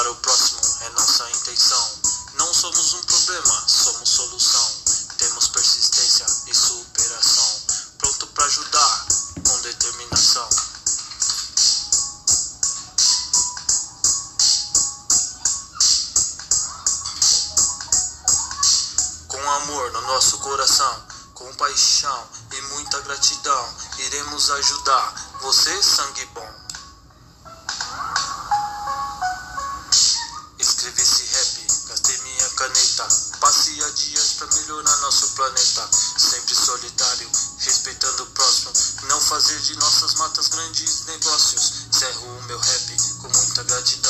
Ajudar o próximo é nossa intenção. Não somos um problema, somos solução. Temos persistência e superação. Pronto para ajudar com determinação. Com amor no nosso coração, com paixão e muita gratidão, iremos ajudar você, sangue bom. Caneta. Passe adiante pra melhorar nosso planeta. Sempre solidário, respeitando o próximo. Não fazer de nossas matas grandes negócios. Cerro o meu rap com muita gratidão.